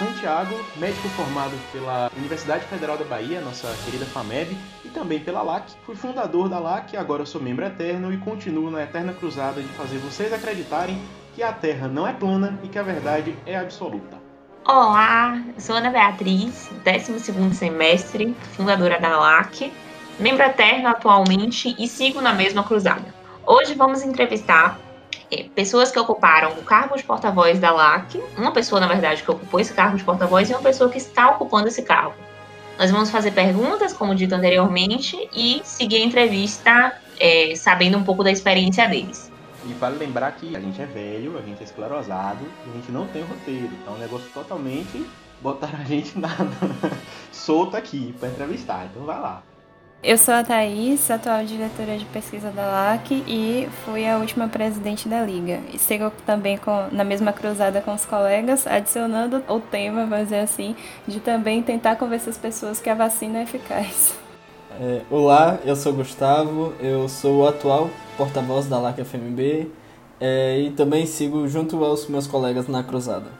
Santiago, médico formado pela Universidade Federal da Bahia, nossa querida FAMEB, e também pela LAC. Fui fundador da LAC, agora sou membro eterno e continuo na eterna cruzada de fazer vocês acreditarem que a Terra não é plana e que a verdade é absoluta. Olá, sou Ana Beatriz, 12 semestre, fundadora da LAC, membro eterno atualmente e sigo na mesma cruzada. Hoje vamos entrevistar é, pessoas que ocuparam o cargo de porta-voz da LAC, uma pessoa, na verdade, que ocupou esse cargo de porta-voz e uma pessoa que está ocupando esse cargo. Nós vamos fazer perguntas, como dito anteriormente, e seguir a entrevista é, sabendo um pouco da experiência deles. E vale lembrar que a gente é velho, a gente é esclerosado, a gente não tem roteiro. Então é um negócio totalmente botar a gente nada solto aqui para entrevistar. Então vai lá. Eu sou a Thaís, atual diretora de pesquisa da LAC e fui a última presidente da Liga. E sigo também com, na mesma cruzada com os colegas, adicionando o tema, vamos dizer assim, de também tentar convencer as pessoas que a vacina é eficaz. É, olá, eu sou Gustavo, eu sou o atual porta-voz da LAC FMB é, e também sigo junto aos meus colegas na cruzada.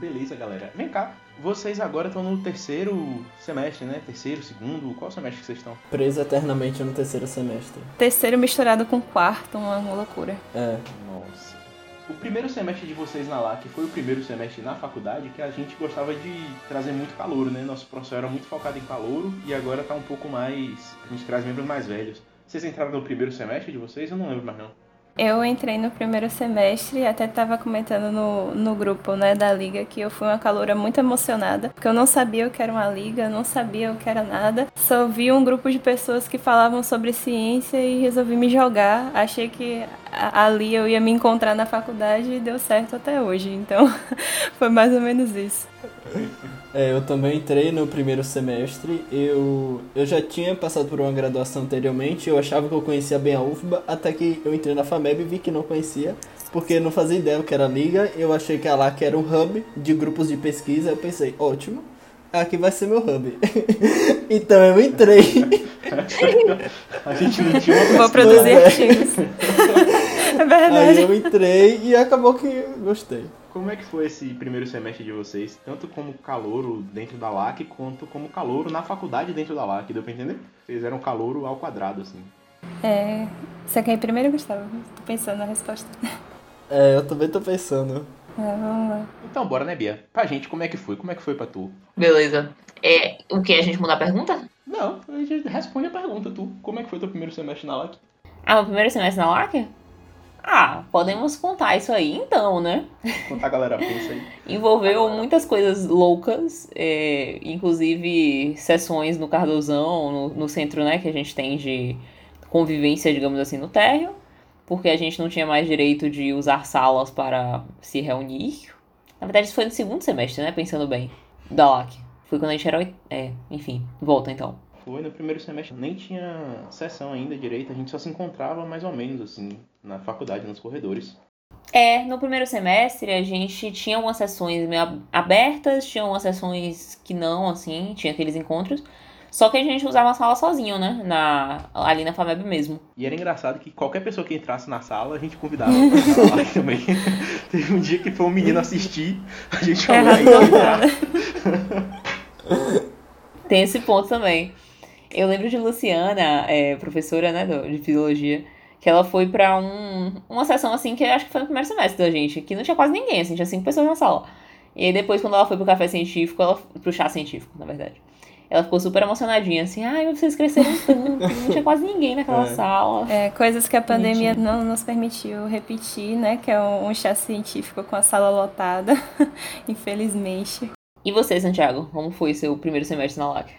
Beleza, galera. Vem cá, vocês agora estão no terceiro semestre, né? Terceiro, segundo, qual semestre que vocês estão? Preso eternamente no terceiro semestre. Terceiro misturado com quarto, uma, uma loucura. É. Nossa. O primeiro semestre de vocês na LAC foi o primeiro semestre na faculdade que a gente gostava de trazer muito calor, né? Nosso professor era muito focado em calor e agora tá um pouco mais. A gente traz membros mais velhos. Vocês entraram no primeiro semestre de vocês? Eu não lembro mais não. Eu entrei no primeiro semestre até estava comentando no, no grupo né, da liga que eu fui uma caloura muito emocionada, porque eu não sabia o que era uma liga, não sabia o que era nada. Só vi um grupo de pessoas que falavam sobre ciência e resolvi me jogar. Achei que ali eu ia me encontrar na faculdade e deu certo até hoje. Então foi mais ou menos isso. É, eu também entrei no primeiro semestre. Eu, eu já tinha passado por uma graduação anteriormente. Eu achava que eu conhecia bem a UFBA, até que eu entrei na FAMEB e vi que não conhecia, porque não fazia ideia o que era a liga. Eu achei que a LAC era um hub de grupos de pesquisa. Eu pensei, ótimo, aqui vai ser meu hub. então eu entrei. a gente não tinha uma Vou produzir artigos. É verdade. Aí eu entrei e acabou que gostei. Como é que foi esse primeiro semestre de vocês? Tanto como calouro dentro da LAC, quanto como calouro na faculdade dentro da LAC, deu pra entender? Vocês eram calouro ao quadrado, assim. É. Você quer ir primeiro, Gustavo? Tô pensando na resposta. É, eu também tô pensando. É, vamos lá. Então, bora, né, Bia? Pra gente, como é que foi? Como é que foi pra tu? Beleza. É, o que? A gente muda a pergunta? Não, a gente responde a pergunta, tu. Como é que foi teu primeiro semestre na LAC? Ah, o primeiro semestre na LAC? Ah, podemos contar isso aí então, né? Contar a galera pensa aí. Envolveu muitas coisas loucas, é, inclusive sessões no Cardozão, no, no, centro né, que a gente tem de convivência, digamos assim, no térreo, porque a gente não tinha mais direito de usar salas para se reunir. Na verdade, isso foi no segundo semestre, né? Pensando bem, da LAC. Foi quando a gente era. É, enfim, volta então. Foi no primeiro semestre, nem tinha sessão ainda direito, a gente só se encontrava mais ou menos assim, na faculdade, nos corredores. É, no primeiro semestre a gente tinha umas sessões meio abertas, tinha umas sessões que não, assim, tinha aqueles encontros. Só que a gente usava a sala sozinho, né? Na, ali na FAMEB mesmo. E era engraçado que qualquer pessoa que entrasse na sala, a gente convidava pra sala também. Teve um dia que foi um menino assistir, a gente falou É, entrar. Tem esse ponto também. Eu lembro de Luciana, é, professora né, de fisiologia, que ela foi pra um, uma sessão assim que eu acho que foi no primeiro semestre da gente, que não tinha quase ninguém, assim, tinha cinco pessoas na sala. E aí depois, quando ela foi pro café científico, ela, pro chá científico, na verdade. Ela ficou super emocionadinha, assim, ai, vocês cresceram tanto, não tinha quase ninguém naquela É. sala. É, coisas que a pandemia não nos permitiu repetir, né? Que é um, um chá científico com a sala lotada, infelizmente. E você, Santiago, como foi seu primeiro semestre na LAC?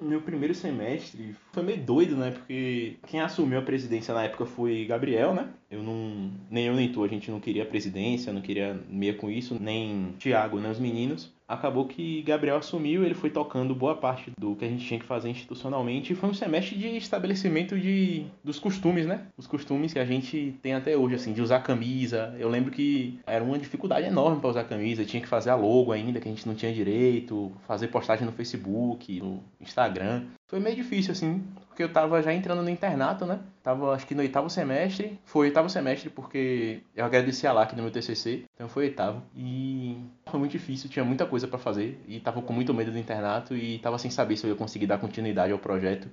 Meu primeiro semestre foi meio doido, né? Porque quem assumiu a presidência na época foi Gabriel, né? Eu não. Nem eu nem tu, a gente não queria a presidência, não queria meia com isso, nem Thiago, nem os meninos. Acabou que Gabriel assumiu, ele foi tocando boa parte do que a gente tinha que fazer institucionalmente. E foi um semestre de estabelecimento de, dos costumes, né? Os costumes que a gente tem até hoje, assim, de usar camisa. Eu lembro que era uma dificuldade enorme para usar camisa, tinha que fazer a logo ainda, que a gente não tinha direito, fazer postagem no Facebook, no Instagram. Foi meio difícil, assim, porque eu tava já entrando no internato, né? Tava, acho que no oitavo semestre. Foi oitavo semestre porque eu agradeci a LAC no meu TCC, então foi oitavo. E foi muito muito difícil, tinha muita coisa para fazer e tava com muito medo do internato e tava sem saber se eu ia conseguir dar continuidade ao projeto.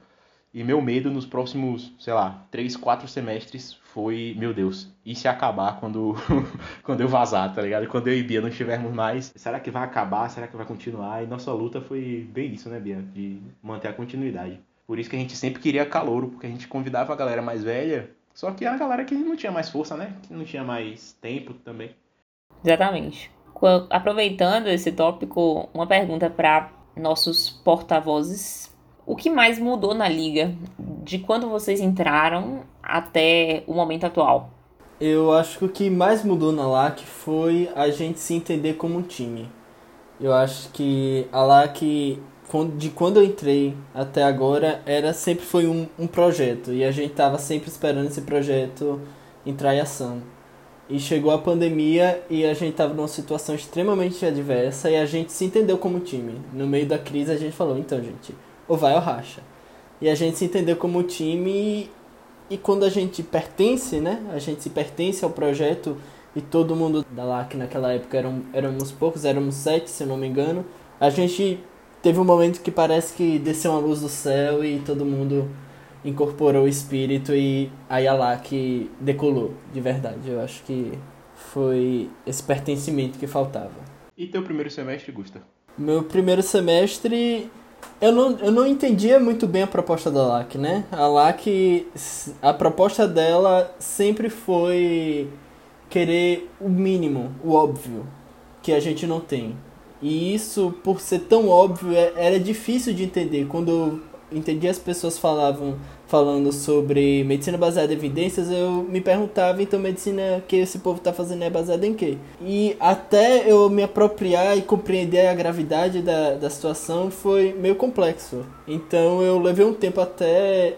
E meu medo nos próximos, sei lá, três, quatro semestres foi, meu Deus, e se acabar quando, quando eu vazar, tá ligado? Quando eu e Bia não estivermos mais, será que vai acabar? Será que vai continuar? E nossa luta foi bem isso, né, Bia? De manter a continuidade. Por isso que a gente sempre queria calouro, porque a gente convidava a galera mais velha, só que a galera que não tinha mais força, né? Que não tinha mais tempo também. Exatamente. Aproveitando esse tópico, uma pergunta para nossos porta-vozes o que mais mudou na liga de quando vocês entraram até o momento atual? Eu acho que o que mais mudou na LAC foi a gente se entender como um time. Eu acho que a LAC, de quando eu entrei até agora, era sempre foi um, um projeto. E a gente estava sempre esperando esse projeto entrar em ação. E chegou a pandemia e a gente estava numa situação extremamente adversa e a gente se entendeu como time. No meio da crise a gente falou, então gente, ou vai ou racha. E a gente se entendeu como time e, e quando a gente pertence, né? A gente se pertence ao projeto e todo mundo da LAC naquela época eram, éramos poucos, éramos sete, se eu não me engano. A gente teve um momento que parece que desceu uma luz do céu e todo mundo incorporou o espírito e aí a LAC decolou, de verdade. Eu acho que foi esse pertencimento que faltava. E teu primeiro semestre, Gusta? Meu primeiro semestre eu não, eu não entendia muito bem a proposta da LAC, né? A LAC, a proposta dela sempre foi querer o mínimo, o óbvio, que a gente não tem. E isso, por ser tão óbvio, é, era difícil de entender. Quando eu entendi as pessoas falavam falando sobre medicina baseada em evidências, eu me perguntava, então, medicina que esse povo está fazendo é baseada em quê? E até eu me apropriar e compreender a gravidade da, da situação foi meio complexo. Então, eu levei um tempo até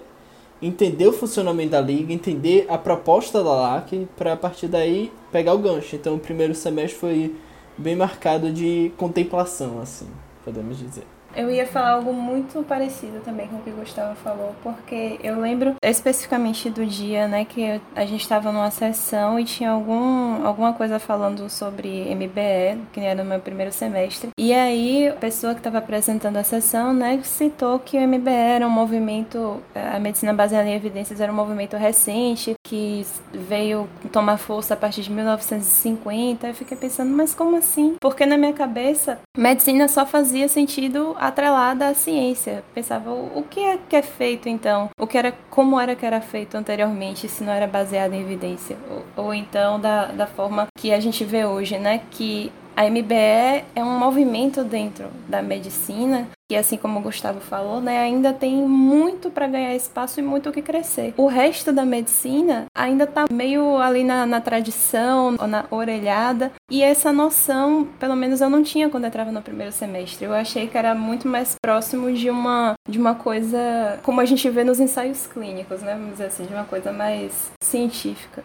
entender o funcionamento da liga, entender a proposta da LAC, para a partir daí pegar o gancho. Então, o primeiro semestre foi bem marcado de contemplação, assim, podemos dizer. Eu ia falar algo muito parecido também com o que o Gustavo falou, porque eu lembro especificamente do dia, né, que a gente estava numa sessão e tinha algum, alguma coisa falando sobre MBE, que era no meu primeiro semestre. E aí, a pessoa que estava apresentando a sessão, né, citou que o MBE era um movimento, a medicina baseada em evidências era um movimento recente, que veio tomar força a partir de 1950. Eu fiquei pensando, mas como assim? Porque na minha cabeça, medicina só fazia sentido atrelada à ciência. Pensava, o que é que é feito então? O que era, como era que era feito anteriormente, se não era baseado em evidência? Ou, ou então da, da forma que a gente vê hoje, né? Que a MBE é um movimento dentro da medicina que, assim como o Gustavo falou, né, ainda tem muito para ganhar espaço e muito o que crescer. O resto da medicina ainda está meio ali na, na tradição, na orelhada, e essa noção, pelo menos eu não tinha quando eu entrava no primeiro semestre. Eu achei que era muito mais próximo de uma, de uma coisa como a gente vê nos ensaios clínicos, né, vamos dizer assim, de uma coisa mais científica.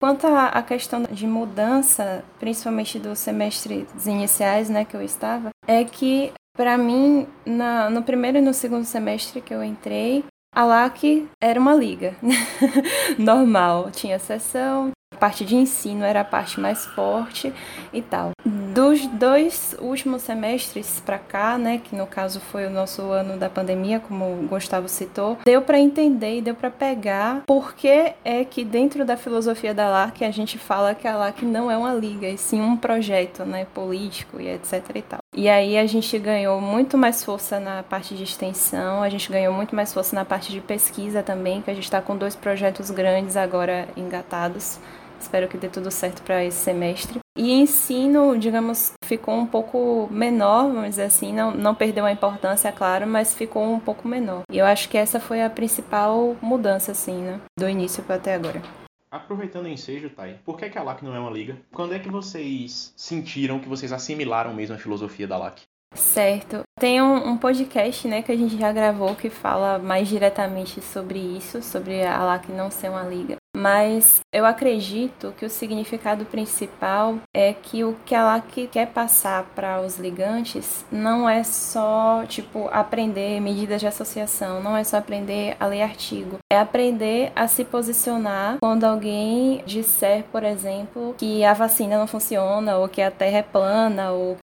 Quanto à questão de mudança, principalmente dos semestres iniciais, né, que eu estava, é que para mim, na, no primeiro e no segundo semestre que eu entrei, a LAC era uma liga normal, tinha sessão, a parte de ensino era a parte mais forte e tal. Dos dois últimos semestres para cá, né, que no caso foi o nosso ano da pandemia, como o Gustavo citou, deu para entender e deu para pegar por que é que dentro da filosofia da LAC a gente fala que a LAC não é uma liga, e sim um projeto, né, político e etc e tal. E aí a gente ganhou muito mais força na parte de extensão, a gente ganhou muito mais força na parte de pesquisa também, que a gente está com dois projetos grandes agora engatados. Espero que dê tudo certo para esse semestre. E ensino, digamos, ficou um pouco menor, vamos dizer assim, não, não perdeu a importância, claro, mas ficou um pouco menor. E eu acho que essa foi a principal mudança, assim, né? Do início até agora. Aproveitando o ensejo, Thay, por que, é que a LAC não é uma liga? Quando é que vocês sentiram que vocês assimilaram mesmo a filosofia da LAC? Certo. Tem um, um, podcast, né, que a gente já gravou que fala mais diretamente sobre isso, sobre a LAC não ser uma liga. mas eu acredito que o significado principal é que o que ela quer passar para os ligantes não é só, tipo, aprender medidas de associação, não é só aprender a ler artigo, é aprender a se posicionar quando alguém disser, por exemplo, que a vacina não funciona, ou que a Terra é plana, ou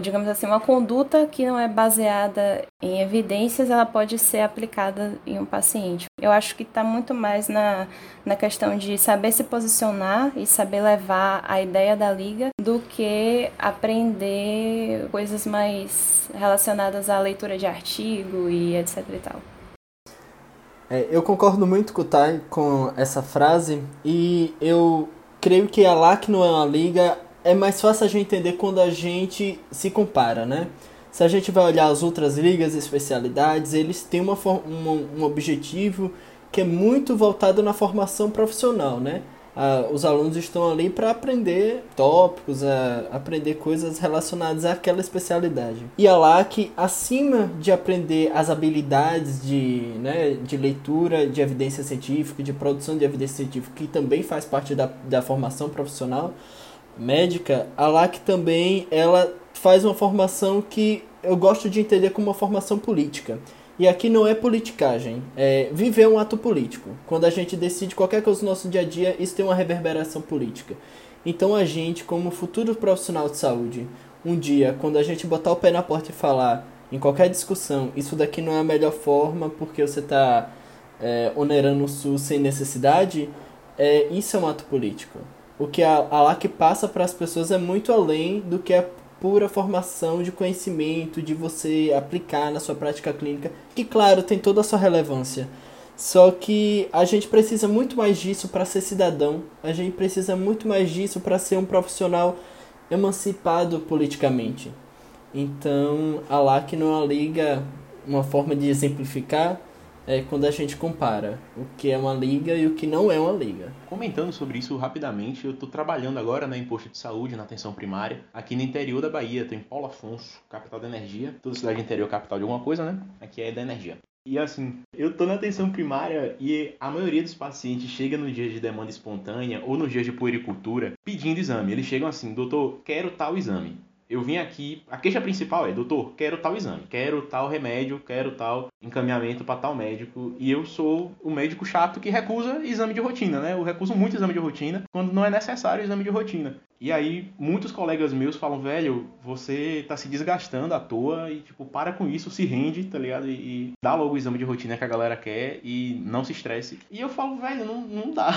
digamos assim, uma conduta que não é baseada em evidências, ela pode ser aplicada em um paciente. Eu acho que está muito mais na, na questão de saber se posicionar e saber levar a ideia da liga do que aprender coisas mais relacionadas à leitura de artigo e etc e tal. É, eu concordo muito com o Tai com essa frase e eu creio que a LAC não é uma liga é mais fácil a gente entender quando a gente se compara, né? Se a gente vai olhar as outras ligas especialidades, eles têm uma, um, um objetivo que é muito voltado na formação profissional, né? Ah, os alunos estão ali para aprender tópicos, a, aprender coisas relacionadas àquela especialidade. E a LAC, acima de aprender as habilidades de, né, de leitura de evidência científica, de produção de evidência científica, que também faz parte da, da formação profissional, médica, a LAC também ela faz uma formação que eu gosto de entender como uma formação política. E aqui não é politicagem, é viver um ato político. Quando a gente decide qualquer coisa no nosso dia a dia, isso tem uma reverberação política. Então a gente, como futuro profissional de saúde, um dia, quando a gente botar o pé na porta e falar em qualquer discussão, isso daqui não é a melhor forma porque você está é, onerando o SUS sem necessidade, é, isso é um ato político o que a, a LAC passa para as pessoas é muito além do que a pura formação de conhecimento, de você aplicar na sua prática clínica, que claro, tem toda a sua relevância. Só que a gente precisa muito mais disso para ser cidadão, a gente precisa muito mais disso para ser um profissional emancipado politicamente. Então, a LAC não liga, uma forma de exemplificar, é quando a gente compara o que é uma liga e o que não é uma liga. Comentando sobre isso rapidamente, eu estou trabalhando agora na imposto de saúde, na atenção primária, aqui no interior da Bahia, estou em Paulo Afonso, capital da energia. Toda cidade interior capital de alguma coisa, né? Aqui é da energia. E assim, eu tô na atenção primária e a maioria dos pacientes chega no dia de demanda espontânea ou nos dias de puericultura pedindo exame. Eles chegam assim, doutor, quero tal exame eu vim aqui, a queixa principal é, doutor, quero tal exame, quero tal remédio, quero tal encaminhamento para tal médico, e eu sou o médico chato que recusa exame de rotina, né? Eu recuso muito exame de rotina quando não é necessário exame de rotina. E aí, muitos colegas meus falam, velho, você tá se desgastando à toa e, tipo, para com isso, se rende, tá ligado? E, e dá logo o exame de rotina que a galera quer e não se estresse. E eu falo, velho, não, não dá,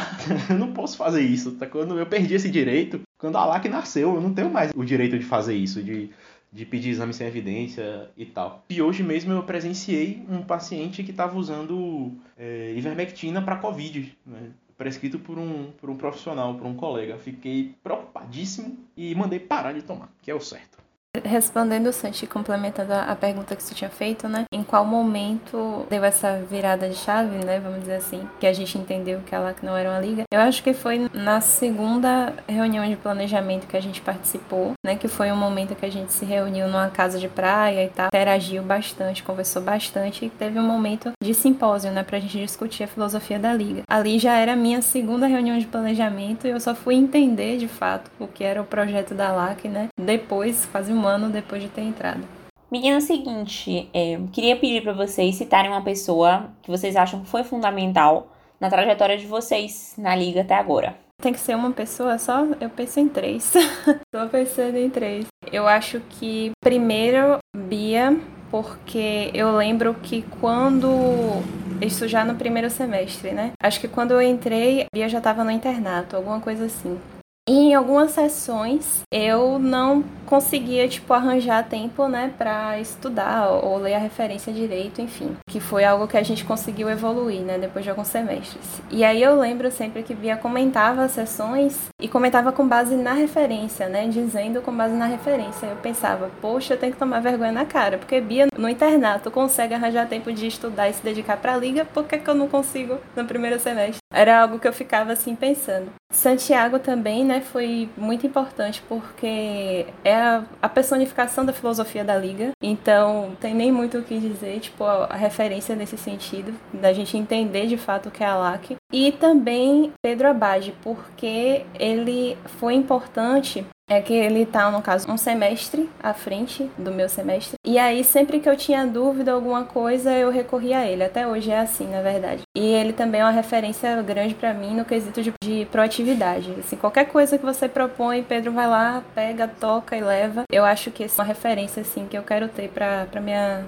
eu não posso fazer isso, tá? Quando eu perdi esse direito, quando a LAC nasceu, eu não tenho mais o direito de fazer isso, de, de pedir exame sem evidência e tal. E hoje mesmo eu presenciei um paciente que estava usando é, ivermectina para Covid, né? Prescrito por um, por um profissional, por um colega. Fiquei preocupadíssimo e mandei parar de tomar, que é o certo. Respondendo, Santi, complementando a pergunta que você tinha feito, né? Em qual momento deu essa virada de chave, né? Vamos dizer assim, que a gente entendeu que ela não era uma liga. Eu acho que foi na segunda reunião de planejamento que a gente participou, né? Que foi um momento que a gente se reuniu numa casa de praia e tal, interagiu bastante, conversou bastante e teve um momento de simpósio, né? Pra gente discutir a filosofia da liga. Ali já era a minha segunda reunião de planejamento e eu só fui entender de fato o que era o projeto da LAC, né? Depois, quase um ano depois de ter entrado. Menina, é o seguinte, é, queria pedir para vocês citarem uma pessoa que vocês acham que foi fundamental na trajetória de vocês na liga até agora. Tem que ser uma pessoa só? Eu penso em três. Tô pensando em três. Eu acho que primeiro Bia, porque eu lembro que quando isso já no primeiro semestre, né? Acho que quando eu entrei, Bia já estava no internato, alguma coisa assim. Em algumas sessões eu não conseguia, tipo, arranjar tempo, né, pra estudar ou ler a referência direito, enfim. Que foi algo que a gente conseguiu evoluir, né, depois de alguns semestres. E aí eu lembro sempre que Bia comentava as sessões e comentava com base na referência, né, dizendo com base na referência. Eu pensava, poxa, eu tenho que tomar vergonha na cara, porque Bia no internato consegue arranjar tempo de estudar e se dedicar pra liga, por que, que eu não consigo no primeiro semestre? Era algo que eu ficava assim pensando. Santiago também, né, foi muito importante porque é a, a, personificação da filosofia da Liga. Então, tem nem muito o que dizer, tipo, a, a referência nesse sentido, da gente entender de fato o que é a LAC. E também Pedro Abade, porque ele foi importante é que ele tá, no caso, um semestre à frente do meu semestre. E aí, sempre que eu tinha dúvida, alguma coisa, eu recorria a ele. Até hoje é assim, na verdade. E ele também é uma referência grande para mim no quesito de, de proatividade. Assim, qualquer coisa que você propõe, Pedro vai lá, pega, toca e leva. Eu acho que é uma referência, assim, que eu quero ter pra, pra minha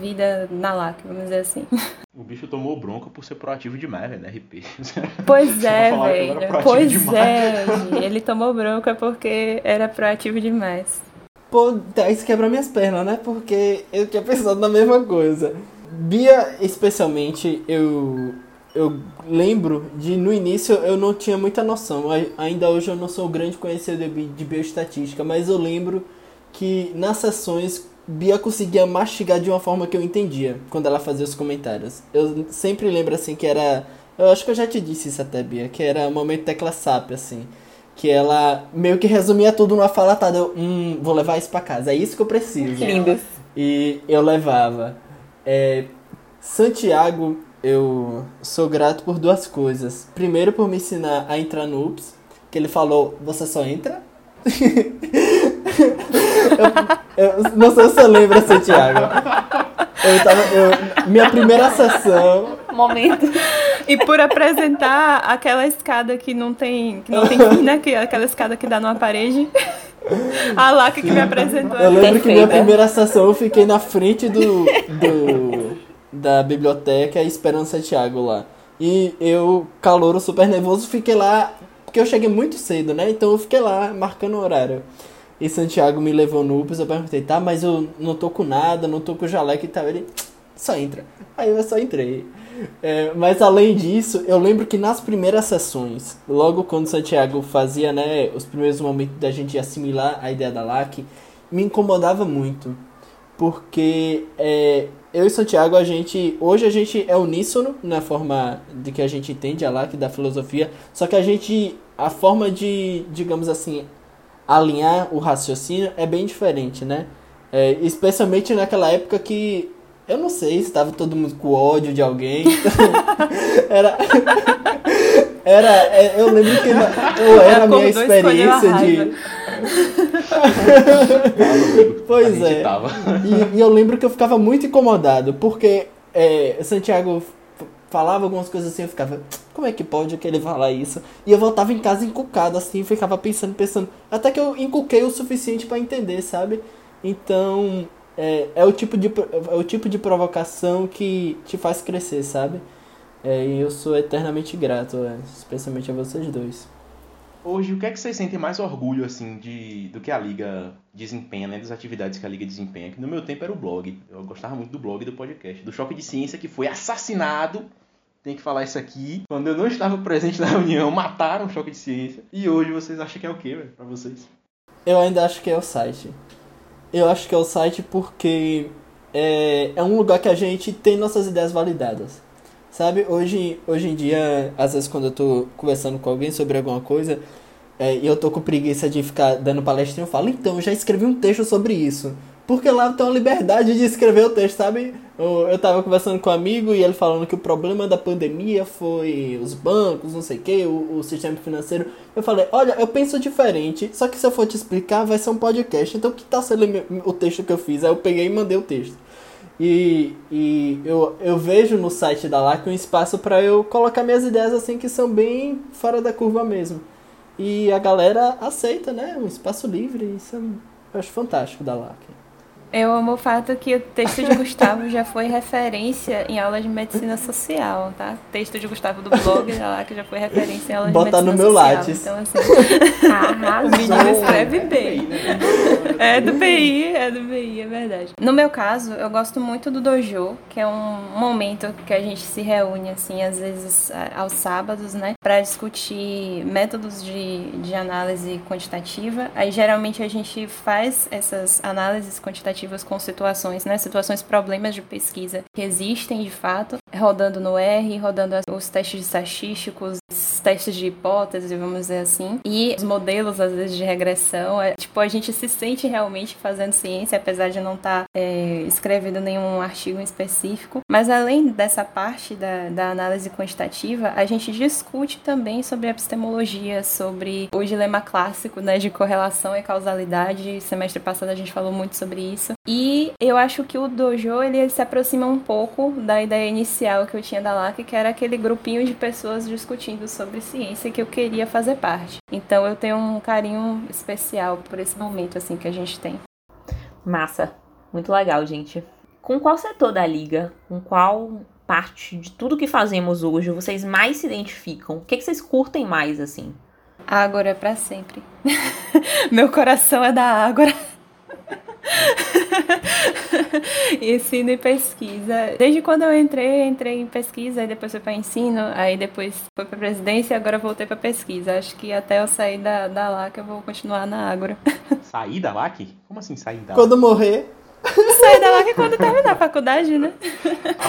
vida na LAC, vamos dizer assim. O bicho tomou bronca por ser proativo demais, velho, na RP. Pois é, velho. Pois demais. é, ele tomou bronca porque era proativo demais. Pô, tá, isso quebra minhas pernas, né? Porque eu tinha pensado na mesma coisa. Bia, especialmente, eu eu lembro de no início eu não tinha muita noção. Ainda hoje eu não sou grande conhecedor de bioestatística, mas eu lembro que nas sessões Bia conseguia mastigar de uma forma que eu entendia quando ela fazia os comentários. Eu sempre lembro assim que era. Eu acho que eu já te disse isso até, Bia, que era o momento tecla SAP, assim. Que ela meio que resumia tudo numa falatada. Eu, hum, vou levar isso pra casa, é isso que eu preciso. Lindas. E eu levava. É, Santiago, eu sou grato por duas coisas. Primeiro, por me ensinar a entrar no UPS, que ele falou: você só entra. eu, eu, não sei se você lembra, Santiago. Eu tava. Eu, minha primeira sessão. Momento. E por apresentar aquela escada que não tem. Que não tem fim, né? Que, aquela escada que dá numa parede. A Laca que me apresentou. Eu lembro que minha primeira sessão eu fiquei na frente do, do da biblioteca esperando Santiago lá. E eu, calouro super nervoso, fiquei lá, porque eu cheguei muito cedo, né? Então eu fiquei lá marcando o horário. E Santiago me levou no UPS, eu perguntei, tá, mas eu não tô com nada, não tô com jaleco e tal. Ele, só entra. Aí eu só entrei. É, mas além disso, eu lembro que nas primeiras sessões, logo quando Santiago fazia, né, os primeiros momentos da gente assimilar a ideia da LAC, me incomodava muito. Porque é, eu e Santiago, a gente. Hoje a gente é uníssono na forma de que a gente entende a LAC da filosofia, só que a gente. A forma de, digamos assim, alinhar o raciocínio é bem diferente, né? É, especialmente naquela época que eu não sei se estava todo mundo com ódio de alguém. era. era. É, eu lembro que eu era a minha experiência de. pois é. E, e, eu lembro que eu ficava muito incomodado, porque é, Santiago falava algumas coisas assim, eu ficava, como é que pode que ele falar isso? E eu voltava em casa encucado assim, ficava pensando, pensando, até que eu encuquei o suficiente para entender, sabe? Então, é, é, o tipo de, é o tipo de provocação que te faz crescer, sabe? É, e eu sou eternamente grato, é, especialmente a vocês dois. Hoje, o que é que vocês sentem mais orgulho, assim, de, do que a Liga desempenha, né? Das atividades que a Liga desempenha? Que no meu tempo era o blog. Eu gostava muito do blog e do podcast. Do Choque de Ciência, que foi assassinado. Tem que falar isso aqui. Quando eu não estava presente na reunião, mataram o Choque de Ciência. E hoje vocês acham que é o quê, velho? Pra vocês? Eu ainda acho que é o site. Eu acho que é o site porque é, é um lugar que a gente tem nossas ideias validadas. Sabe, hoje, hoje em dia, às vezes quando eu tô conversando com alguém sobre alguma coisa, é, e eu tô com preguiça de ficar dando palestra, eu falo, então, eu já escrevi um texto sobre isso. Porque lá tem uma liberdade de escrever o texto, sabe? Eu, tava conversando com um amigo e ele falando que o problema da pandemia foi os bancos, não sei o que, o, sistema financeiro. Eu falei, olha, eu penso diferente, só que se eu for te explicar, vai ser um podcast. Então, que tal se ler o texto que eu fiz? Aí eu peguei e mandei o texto. E, e eu, eu vejo no site da LAC um espaço para eu colocar minhas ideias assim que são bem fora da curva mesmo. E a galera aceita, né? Um espaço livre. Isso eu acho fantástico da LAC. Eu amo o fato que o texto de Gustavo já foi referência em aula de medicina social, tá? Texto de Gustavo do blog lá que já foi referência em aula Bota de medicina social. Bota no meu látis. Então, assim, o menino escreve bem. É do BI, é do BI, é verdade. No meu caso, eu gosto muito do dojo, que é um momento que a gente se reúne, assim, às vezes aos sábados, né? Pra discutir métodos de, de análise quantitativa. Aí, geralmente, a gente faz essas análises quantitativas com situações, né, situações, problemas de pesquisa que existem de fato, rodando no R, rodando os testes estatísticos, testes de hipótese, vamos dizer assim, e os modelos, às vezes, de regressão. É, tipo, a gente se sente realmente fazendo ciência, apesar de não estar tá, é, escrevendo nenhum artigo específico. Mas além dessa parte da, da análise quantitativa, a gente discute também sobre epistemologia, sobre o dilema clássico né, de correlação e causalidade. Semestre passado a gente falou muito sobre isso. E eu acho que o dojo ele se aproxima um pouco da ideia inicial que eu tinha da LAC, que era aquele grupinho de pessoas discutindo sobre ciência que eu queria fazer parte. Então eu tenho um carinho especial por esse momento assim que a gente tem. Massa, muito legal, gente. Com qual setor da liga, com qual parte de tudo que fazemos hoje vocês mais se identificam? O que, é que vocês curtem mais, assim? Ágora é para sempre. Meu coração é da Ágora. ensino e pesquisa. Desde quando eu entrei, entrei em pesquisa, aí depois fui para ensino, aí depois fui para presidência e agora voltei para pesquisa. Acho que até eu sair da, da LAC eu vou continuar na Ágora. Sair da LAC? Como assim sair da LAC? Quando morrer. Sair da LAC quando terminar a faculdade, né?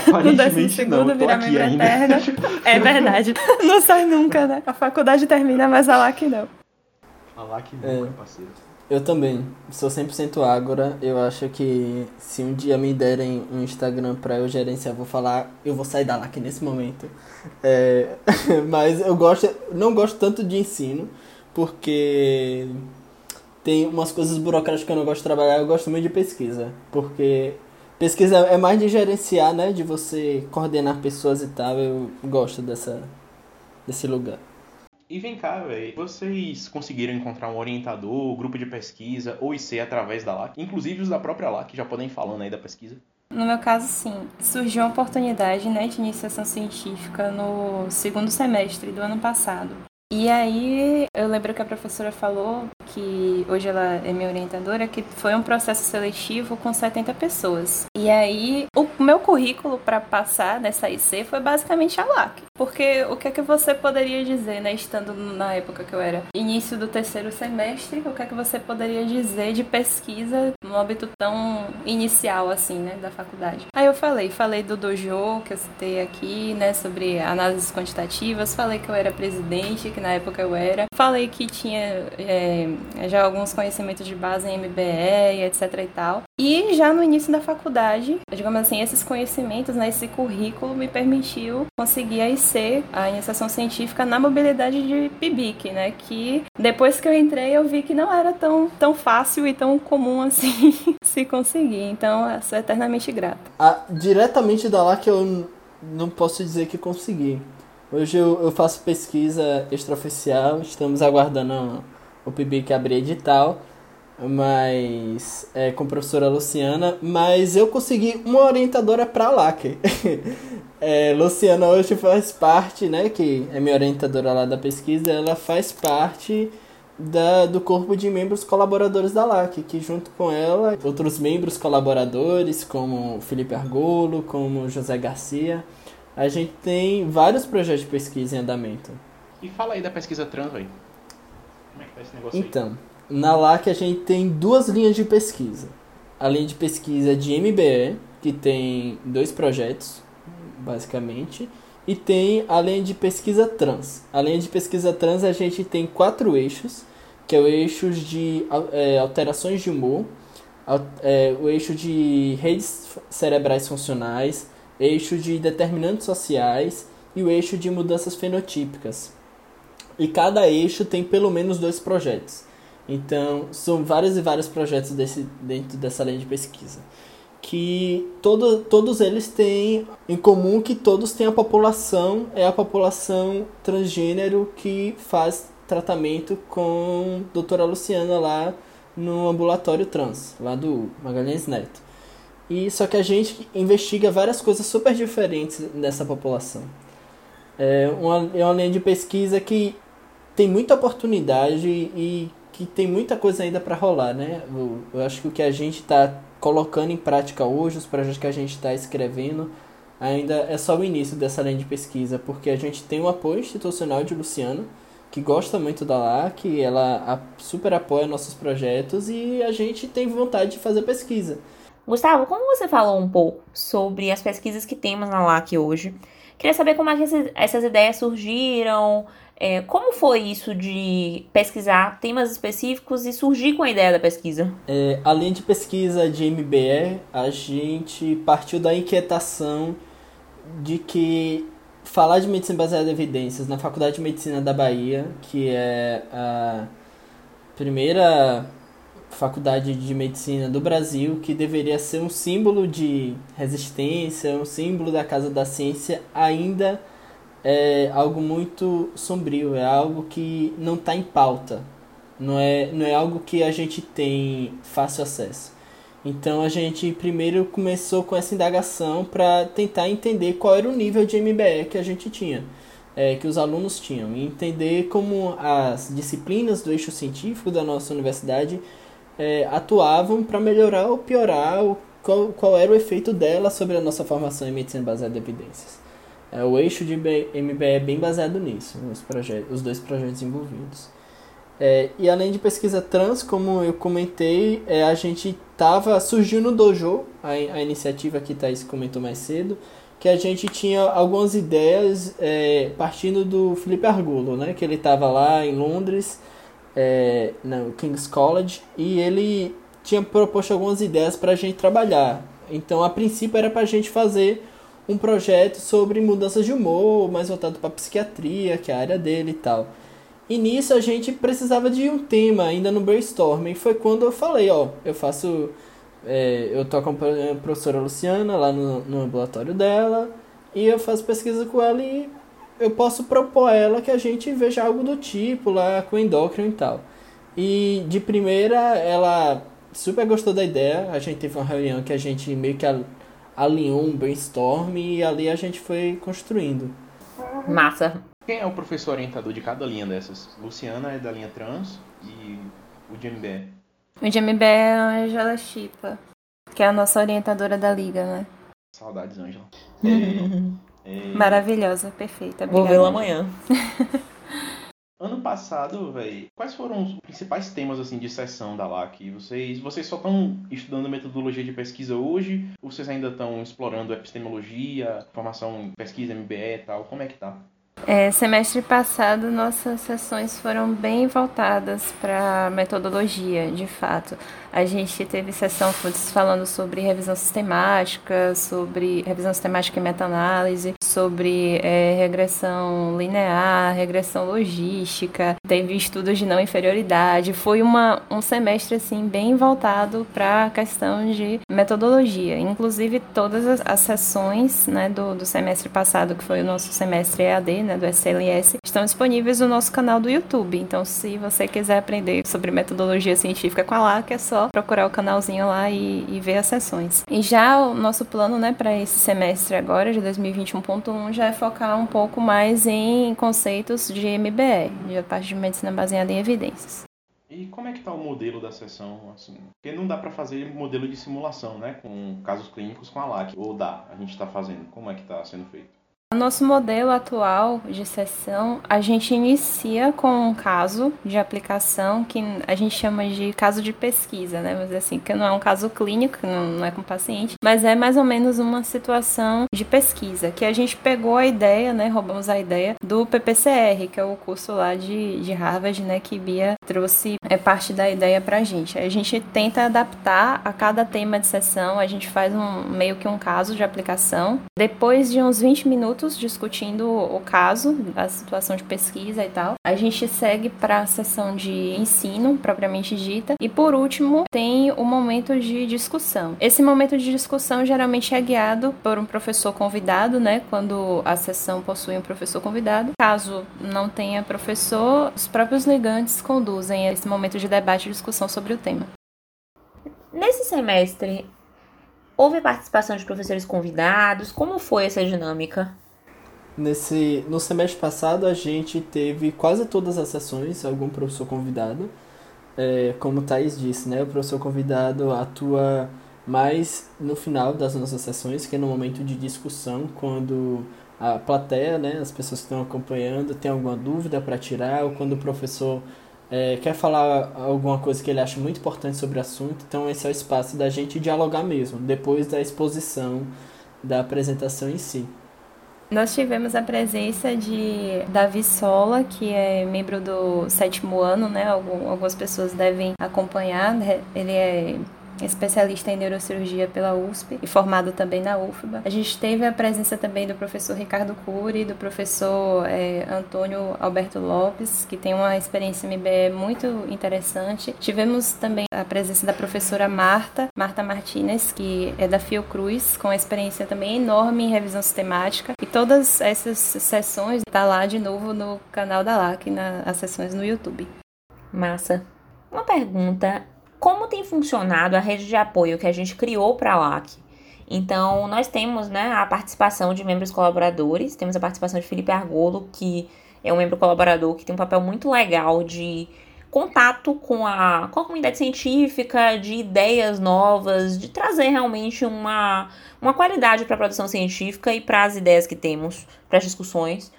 Aparentemente segundo, não, virar membro ainda. eterna. É verdade. Não sai nunca, né? A faculdade termina, mas a LAC não. A LAC não, é. parceiro. Eu também. Sou 100% Ágora. Eu acho que se um dia me derem um Instagram pra eu gerenciar, vou falar, eu vou sair da LAC nesse momento. É, mas eu gosto, não gosto tanto de ensino, porque tem umas coisas burocráticas que eu não gosto de trabalhar. Eu gosto muito de pesquisa, porque pesquisa é mais de gerenciar, né? De você coordenar pessoas e tal. Eu gosto dessa, desse lugar. E vem cá, velho, vocês conseguiram encontrar um orientador, grupo de pesquisa ou IC através da LAC? Inclusive os da própria LAC já podem ir falando aí da pesquisa. No meu caso, sim. Surgiu uma oportunidade né, de iniciação científica no segundo semestre do ano passado. E aí eu lembro que a professora falou que hoje ela é minha orientadora, que foi um processo seletivo com 70 pessoas. E aí o meu currículo para passar nessa IC foi basicamente a LAC. Porque o que é que você poderia dizer, né, estando na época que eu era início do terceiro semestre, o que é que você poderia dizer de pesquisa no âmbito tão inicial assim, né, da faculdade? Aí eu falei, falei do dojo que eu citei aqui, né, sobre análises quantitativas, falei que eu era presidente, que na época eu era. Falei que tinha é, já alguns conhecimentos de base em MBE, etc e tal. E já no início da faculdade, digamos assim, esses conhecimentos, né, esse currículo me permitiu conseguir a A iniciação científica na mobilidade de PIBIC, né, que depois que eu entrei eu vi que não era tão, tão fácil e tão comum assim se conseguir. Então, eu sou eternamente grata. Ah, diretamente da lá que eu não posso dizer que consegui. Hoje eu, eu faço pesquisa extraoficial, estamos aguardando o PIBIC abrir edital, mas é, com a professora Luciana, mas eu consegui uma orientadora para lá. é, Luciana hoje faz parte, né, que é minha orientadora lá da pesquisa, ela faz parte da, do corpo de membros colaboradores da LAC, que junto com ela, outros membros colaboradores, como Felipe Argolo, como José Garcia, a gente tem vários projetos de pesquisa em andamento. E fala aí da pesquisa trans, aí. Como é que tá esse negócio então, aí? Na LAC a gente tem duas linhas de pesquisa. A linha de pesquisa de MBE, que tem dois projetos, basicamente, e tem a linha de pesquisa trans. A linha de pesquisa trans a gente tem quatro eixos, que é o eixo de é, alterações de humor, é, o eixo de redes cerebrais funcionais, eixo de determinantes sociais e o eixo de mudanças fenotípicas. E cada eixo tem pelo menos dois projetos. Então, são vários e vários projetos desse, dentro dessa linha de pesquisa. Que todo, todos eles têm em comum que todos têm a população, é a população transgênero que faz tratamento com a doutora Luciana lá no ambulatório trans, lá do Magalhães Neto. E só que a gente investiga várias coisas super diferentes nessa população. É uma, é uma linha de pesquisa que tem muita oportunidade e que tem muita coisa ainda para rolar, né? Eu, acho que o que a gente está colocando em prática hoje, os projetos que a gente está escrevendo, ainda é só o início dessa linha de pesquisa, porque a gente tem o apoio institucional de Luciano, que gosta muito da LAC, ela super apoia nossos projetos e a gente tem vontade de fazer pesquisa. Gustavo, como você falou um pouco sobre as pesquisas que temos na LAC hoje, queria saber como é que essas ideias surgiram, é, como foi isso de pesquisar temas específicos e surgir com a ideia da pesquisa? É, além de pesquisa de MBE, a gente partiu da inquietação de que falar de medicina baseada em evidências na Faculdade de Medicina da Bahia, que é a primeira faculdade de medicina do Brasil, que deveria ser um símbolo de resistência, um símbolo da Casa da Ciência, ainda é algo muito sombrio, é algo que não está em pauta, não é, não é algo que a gente tem fácil acesso. Então a gente primeiro começou com essa indagação para tentar entender qual era o nível de MBE que a gente tinha, é, que os alunos tinham, e entender como as disciplinas do eixo científico da nossa universidade é, atuavam para melhorar ou piorar o, qual, qual era o efeito dela sobre a nossa formação em medicina baseada em evidências. É, o eixo de MBE é bem baseado nisso, os, projetos, os dois projetos envolvidos. É, e além de pesquisa trans, como eu comentei, é, a gente tava surgiu no dojo a, a iniciativa que Thaís comentou mais cedo, que a gente tinha algumas ideias é, partindo do Felipe Argulo, né, que ele estava lá em Londres, é, no King's College, e ele tinha proposto algumas ideias para a gente trabalhar. Então, a princípio era para a gente fazer um projeto sobre mudanças de humor, mais voltado para psiquiatria, que é a área dele e tal. E nisso a gente precisava de um tema ainda no brainstorming. Foi quando eu falei, ó, eu faço. É, eu tô acompanhando a professora Luciana lá no, no ambulatório dela. E eu faço pesquisa com ela e eu posso propor a ela que a gente veja algo do tipo lá com endócrino e tal. E de primeira ela super gostou da ideia. A gente teve uma reunião que a gente meio que alinhou um brainstorm e ali a gente foi construindo. Massa. Quem é o professor orientador de cada linha dessas? Luciana é da linha trans e o MBE? O MBE é a Angela Chipa, que é a nossa orientadora da liga, né? Saudades, Angela. É, é... Maravilhosa, perfeita. Vou vê-la amanhã. Ano passado, velho, quais foram os principais temas assim de sessão da LAC? Vocês, vocês só estão estudando metodologia de pesquisa hoje? Ou vocês ainda estão explorando epistemologia, formação, pesquisa, MBE e tal? Como é que tá? É, semestre passado, nossas sessões foram bem voltadas para metodologia, de fato. A gente teve sessão falando sobre revisão sistemática, sobre revisão sistemática e meta-análise, sobre é, regressão linear, regressão logística, teve estudos de não inferioridade. Foi uma, um semestre assim bem voltado para a questão de metodologia. Inclusive, todas as, as sessões né, do, do semestre passado, que foi o nosso semestre EAD, né, do SLS, estão disponíveis no nosso canal do YouTube. Então, se você quiser aprender sobre metodologia científica com a LAC, é só procurar o canalzinho lá e, e ver as sessões. E já o nosso plano, né, para esse semestre agora, de 2021.1, já é focar um pouco mais em conceitos de MBE, de parte de medicina baseada em evidências. E como é que está o modelo da sessão, assim? Porque não dá para fazer modelo de simulação, né, com casos clínicos com a LAC, ou dá, a gente está fazendo. Como é que está sendo feito? Nosso modelo atual de sessão, a gente inicia com um caso de aplicação que a gente chama de caso de pesquisa, né? Mas assim, que não é um caso clínico, não é com paciente, mas é mais ou menos uma situação de pesquisa, que a gente pegou a ideia, né? Roubamos a ideia do PPCR, que é o curso lá de, de Harvard, né? Que Bia trouxe é parte da ideia pra gente. A gente tenta adaptar a cada tema de sessão, a gente faz um meio que um caso de aplicação. Depois de uns 20 minutos minutos discutindo o caso, a situação de pesquisa e tal. A gente segue para a sessão de ensino, propriamente dita. E por último, tem o momento de discussão. Esse momento de discussão geralmente é guiado por um professor convidado, né? Quando a sessão possui um professor convidado. Caso não tenha professor, os próprios ligantes conduzem esse momento de debate e discussão sobre o tema. Nesse semestre, houve participação de professores convidados? Como foi essa dinâmica? Nesse, no semestre passado a gente teve quase todas as sessões, algum professor convidado. É, como o Thaís disse, né, o professor convidado atua mais no final das nossas sessões, que é no momento de discussão, quando a plateia, né, as pessoas que estão acompanhando, tem alguma dúvida para tirar, ou quando o professor é, quer falar alguma coisa que ele acha muito importante sobre o assunto, então esse é o espaço da gente dialogar mesmo, depois da exposição da apresentação em si. Nós tivemos a presença de Davi Sola, que é membro do sétimo ano, né? Algumas pessoas devem acompanhar. Né? Ele é especialista em neurocirurgia pela USP e formado também na UFBA. A gente teve a presença também do professor Ricardo Cury, do professor é, Antônio Alberto Lopes, que tem uma experiência MBE muito interessante. Tivemos também a presença da professora Marta, Marta Martinez, que é da Fiocruz, com experiência também enorme em revisão sistemática. E todas essas sessões tá lá de novo no canal da LAC, nas sessões no YouTube. Massa. Uma pergunta como tem funcionado a rede de apoio que a gente criou para a LAC? Então, nós temos né, a participação de membros colaboradores, temos a participação de Felipe Argolo, que é um membro colaborador que tem um papel muito legal de contato com a, com a comunidade científica, de ideias novas, de trazer realmente uma, uma qualidade para a produção científica e para as ideias que temos, para as discussões.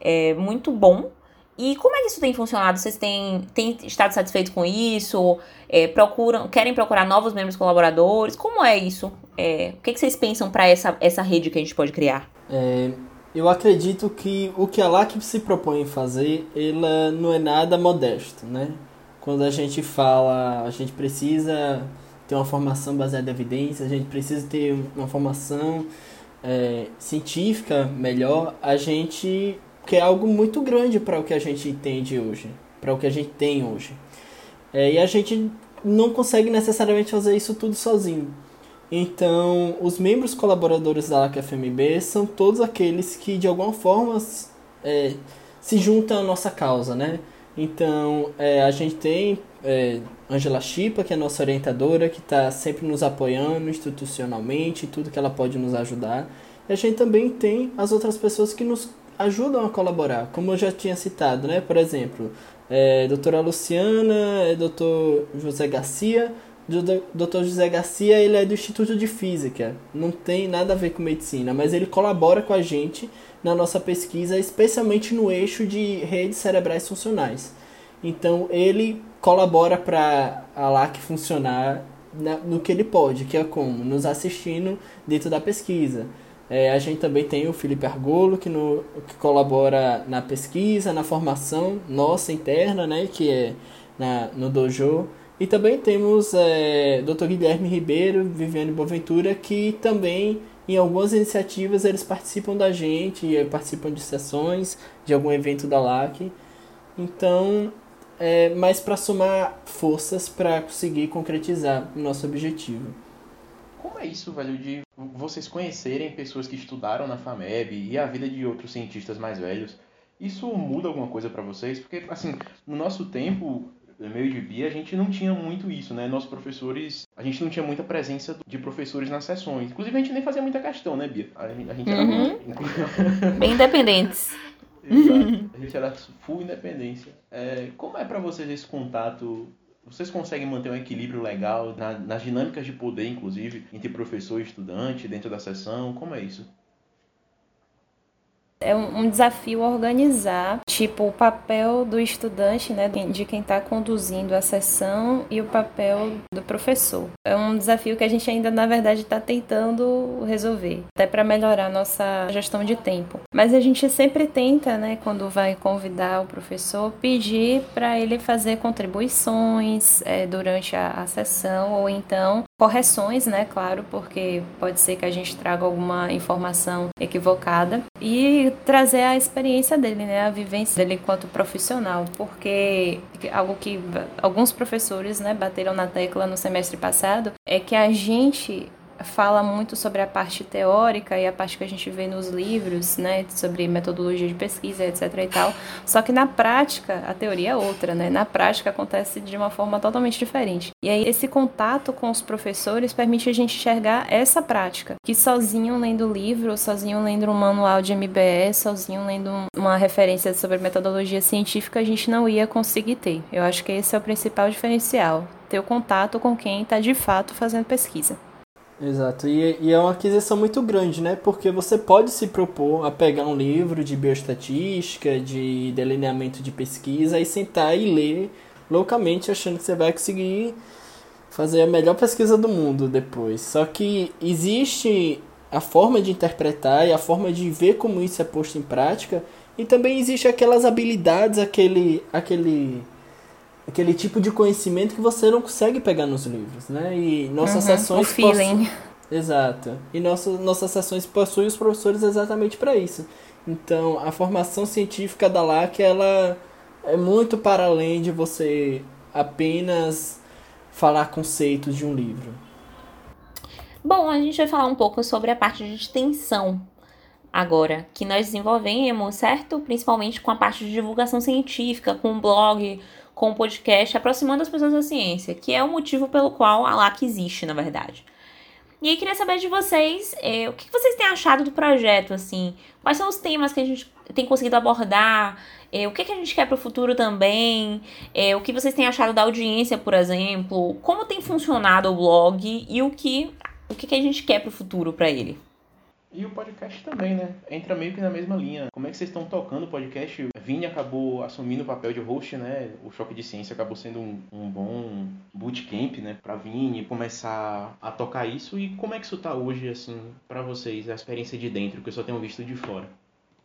É muito bom. E como é que isso tem funcionado? Vocês têm, têm estado satisfeitos com isso? É, procuram, querem procurar novos membros colaboradores? Como é isso? É, o que, é que vocês pensam para essa, essa rede que a gente pode criar? É, eu acredito que o que a LAC se propõe fazer, ela não é nada modesto, né? Quando a gente fala, a gente precisa ter uma formação baseada em evidências, a gente precisa ter uma formação é, científica melhor, a gente que é algo muito grande para o que a gente entende hoje, para o que a gente tem hoje. É, e a gente não consegue necessariamente fazer isso tudo sozinho. Então, os membros colaboradores da LACFMB são todos aqueles que, de alguma forma, é, se juntam à nossa causa, né? Então, é, a gente tem é, Angela Chipa, que é nossa orientadora, que está sempre nos apoiando institucionalmente, tudo que ela pode nos ajudar. E a gente também tem as outras pessoas que nos ajudam a colaborar, como eu já tinha citado, né? Por exemplo, é, doutora Luciana, é doutor José Garcia. Doutor José Garcia, ele é do Instituto de Física, não tem nada a ver com medicina, mas ele colabora com a gente na nossa pesquisa, especialmente no eixo de redes cerebrais funcionais. Então, ele colabora para a LAC funcionar no que ele pode, que é como? Nos assistindo dentro da pesquisa. É, a gente também tem o Felipe Argolo, que, no, que colabora na pesquisa, na formação nossa interna, né, que é na, no dojo. E também temos é, Dr. Guilherme Ribeiro, Viviane Boaventura, que também em algumas iniciativas eles participam da gente, participam de sessões, de algum evento da LAC. Então, é mais para somar forças para conseguir concretizar o nosso objetivo. Como é isso, velho, de vocês conhecerem pessoas que estudaram na FAMEB e a vida de outros cientistas mais velhos? Isso muda alguma coisa para vocês? Porque, assim, no nosso tempo, meio de Bia, a gente não tinha muito isso, né? Nossos professores, a gente não tinha muita presença de professores nas sessões. Inclusive, a gente nem fazia muita questão, né, Bia? A gente era... Uhum. Bem independentes. Exato. A gente era full independência. É, como é para vocês esse contato vocês conseguem manter um equilíbrio legal na, nas dinâmicas de poder, inclusive, entre professor e estudante, dentro da sessão? Como é isso? É um desafio organizar, tipo, o papel do estudante, né, de quem está conduzindo a sessão e o papel do professor. É um desafio que a gente ainda, na verdade, está tentando resolver, até para melhorar a nossa gestão de tempo. Mas a gente sempre tenta, né, quando vai convidar o professor, pedir para ele fazer contribuições é, durante a, a sessão ou então correções, né, claro, porque pode ser que a gente traga alguma informação equivocada e trazer a experiência dele, né, a vivência dele enquanto profissional, porque algo que alguns professores, né, bateram na tecla no semestre passado é que a gente fala muito sobre a parte teórica e a parte que a gente vê nos livros, né, sobre metodologia de pesquisa, etc e tal. Só que na prática, a teoria é outra, né? Na prática acontece de uma forma totalmente diferente. E aí esse contato com os professores permite a gente enxergar essa prática, que sozinho lendo livro, sozinho lendo um manual de MBS, sozinho lendo uma referência sobre metodologia científica, a gente não ia conseguir ter. Eu acho que esse é o principal diferencial, ter o contato com quem está de fato fazendo pesquisa. Exato, e, e, é uma aquisição muito grande, né? Porque você pode se propor a pegar um livro de bioestatística, de delineamento de pesquisa e sentar e ler loucamente achando que você vai conseguir fazer a melhor pesquisa do mundo depois. Só que existe a forma de interpretar e a forma de ver como isso é posto em prática e também existe aquelas habilidades, aquele aquele aquele tipo de conhecimento que você não consegue pegar nos livros, né? E nossas uhum, sessões o feeling. Possu... Exato. E nossas nossas sessões possuem os professores exatamente para isso. Então, a formação científica da LAC, ela é muito para além de você apenas falar conceitos de um livro. Bom, a gente vai falar um pouco sobre a parte de extensão agora, que nós desenvolvemos, certo? Principalmente com a parte de divulgação científica, com o blog, com o podcast, aproximando as pessoas da ciência, que é o motivo pelo qual a LAC existe, na verdade. E aí, queria saber de vocês, é, o que vocês têm achado do projeto, assim? Quais são os temas que a gente tem conseguido abordar? É, o que, que a gente quer para o futuro também? É, o que vocês têm achado da audiência, por exemplo? Como tem funcionado o blog e o que, o que, que a gente quer para o futuro para ele? E o podcast também, né? Entra meio que na mesma linha. Como é que vocês estão tocando o podcast? Vini acabou assumindo o papel de host, né? O Choque de Ciência acabou sendo um, um bom bootcamp, né? Pra Vini começar a tocar isso. E como é que isso tá hoje, assim, para vocês? A experiência de dentro, que eu só tenho visto de fora.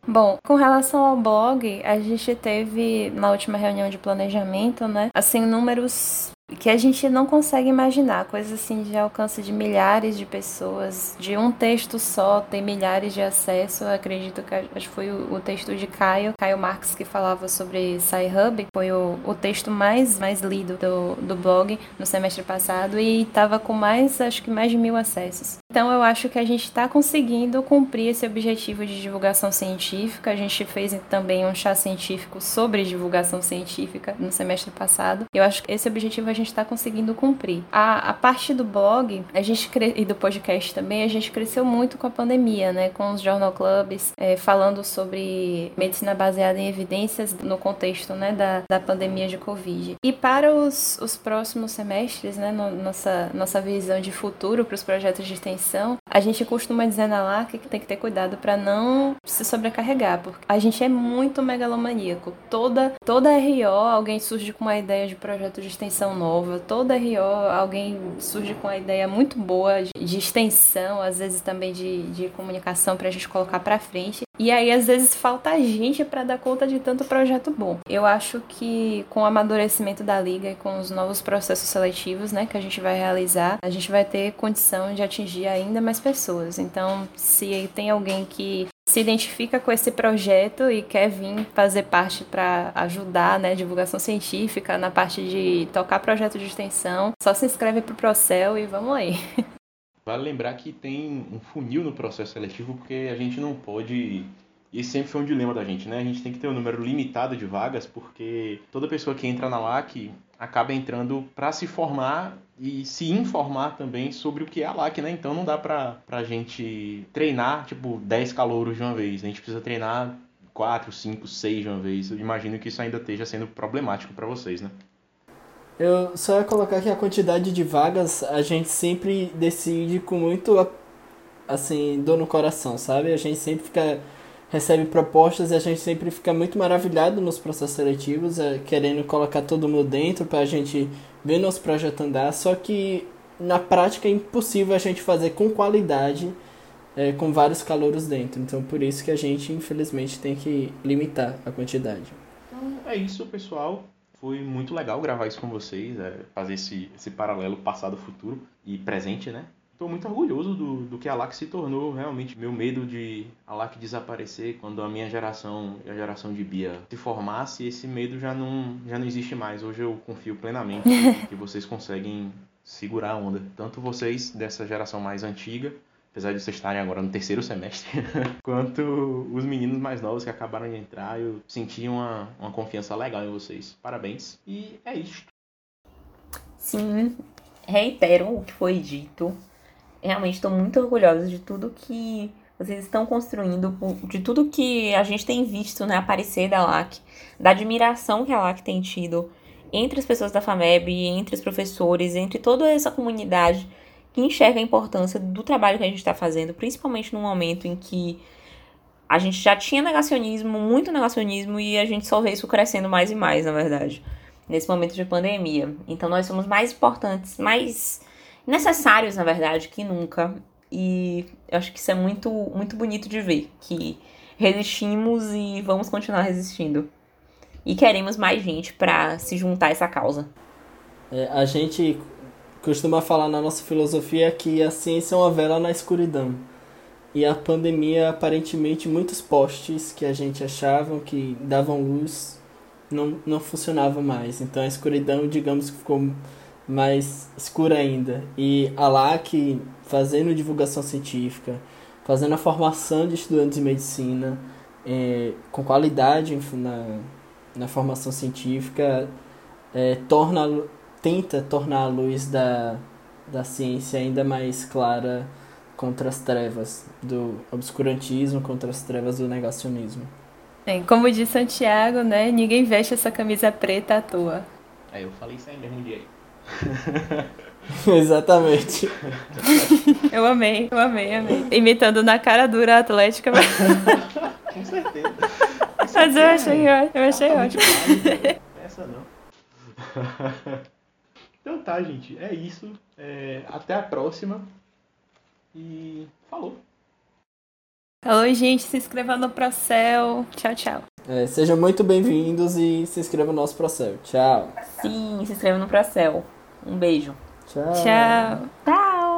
Bom, com relação ao blog, a gente teve na última reunião de planejamento, né, assim, números que a gente não consegue imaginar, coisas assim de alcance de milhares de pessoas, de um texto só tem milhares de acessos. Acredito que acho que foi o, texto de Caio, Caio Marques que falava sobre SciHub, foi o, o texto mais mais lido do, do blog no semestre passado e estava com mais acho que mais de mil acessos. Então eu acho que a gente está conseguindo cumprir esse objetivo de divulgação científica. A gente fez também um chá científico sobre divulgação científica no semestre passado. Eu acho que esse objetivo a gente está conseguindo cumprir. A, a parte do blog a gente cre... e do podcast também, a gente cresceu muito com a pandemia, né? Com os journal clubs, é, falando sobre medicina baseada em evidências no contexto né, da, da pandemia de Covid. E para os, os próximos semestres, né, no, nossa, nossa visão de futuro para os projetos de extensão, a gente costuma dizer na LAC que tem que ter cuidado para não se sobrecarregar, porque a gente é muito megalomaníaco. Toda, toda RO, alguém surge com uma ideia de projeto de extensão nova, toda RO alguém surge com uma ideia muito boa de, extensão, às vezes também de, de comunicação para a gente colocar para frente. E aí, às vezes, falta gente para dar conta de tanto projeto bom. Eu acho que com o amadurecimento da liga e com os novos processos seletivos né, que a gente vai realizar, a gente vai ter condição de atingir ainda mais pessoas. Então, se tem alguém que se identifica com esse projeto e quer vir fazer parte para ajudar, né, divulgação científica, na parte de tocar projeto de extensão, só se inscreve para o Procel e vamos aí. Vale lembrar que tem um funil no processo seletivo porque a gente não pode e sempre foi um dilema da gente, né? A gente tem que ter um número limitado de vagas, porque toda pessoa que entra na LAC acaba entrando para se formar e se informar também sobre o que é a LAC, né? Então não dá pra, pra gente treinar, tipo, 10 calouros de uma vez. A gente precisa treinar 4, 5, 6 de uma vez. Eu imagino que isso ainda esteja sendo problemático para vocês, né? Eu só ia colocar que a quantidade de vagas a gente sempre decide com muito, assim, dor no coração, sabe? A gente sempre fica recebe propostas e a gente sempre fica muito maravilhado nos processos seletivos, é, querendo colocar todo mundo dentro para a gente ver nosso projeto andar, só que na prática é impossível a gente fazer com qualidade é, com vários calouros dentro. Então por isso que a gente infelizmente tem que limitar a quantidade. Então é isso, pessoal. Foi muito legal gravar isso com vocês, é, fazer esse, esse paralelo passado, futuro e presente, né? Estou muito orgulhoso do, do que a LAC se tornou, realmente. Meu medo de a LAC desaparecer quando a minha geração e a geração de Bia se formasse, esse medo já não, já não existe mais. Hoje eu confio plenamente que vocês conseguem segurar a onda. Tanto vocês dessa geração mais antiga, apesar de vocês estarem agora no terceiro semestre, quanto os meninos mais novos que acabaram de entrar, eu senti uma, uma confiança legal em vocês. Parabéns. E é isto. Sim, reitero o que foi dito realmente estou muito orgulhosa de tudo que vocês estão construindo, de tudo que a gente tem visto né, aparecer da LAC, da admiração que a LAC tem tido entre as pessoas da FAMEB, entre os professores, entre toda essa comunidade que enxerga a importância do trabalho que a gente está fazendo, principalmente no momento em que a gente já tinha negacionismo, muito negacionismo, e a gente só vê isso crescendo mais e mais, na verdade, nesse momento de pandemia. Então nós somos mais importantes, mais necessários, na verdade, que nunca. E eu acho que isso é muito, muito bonito de ver, que resistimos e vamos continuar resistindo. E queremos mais gente para se juntar a essa causa. É, a gente costuma falar na nossa filosofia que a ciência é uma vela na escuridão. E a pandemia, aparentemente, muitos postes que a gente achava que davam luz não, não funcionavam mais. Então a escuridão, digamos que ficou mais escura ainda. E a LAC fazendo divulgação científica, fazendo a formação de estudantes de medicina é, com qualidade na, na formação científica, é, torna, tenta tornar a luz da, da ciência ainda mais clara contra as trevas do obscurantismo, contra as trevas do negacionismo. Bem, como disse Santiago, né? Ninguém veste essa camisa preta à toa. É, eu falei isso aí mesmo dia aí. Exatamente. eu amei, eu amei, amei. Imitando na cara dura a Atlética. Com certeza. Mas eu achei, eu achei ótimo. Essa não. Então tá, gente. É isso. É, até a próxima. E falou. Falou, gente. Se inscreva no Procel. Tchau, tchau. É, sejam muito bem-vindos e se inscreva no nosso Procel. Tchau. Sim, se inscreva no Procel. Um beijo. Tchau. Tchau. Tchau.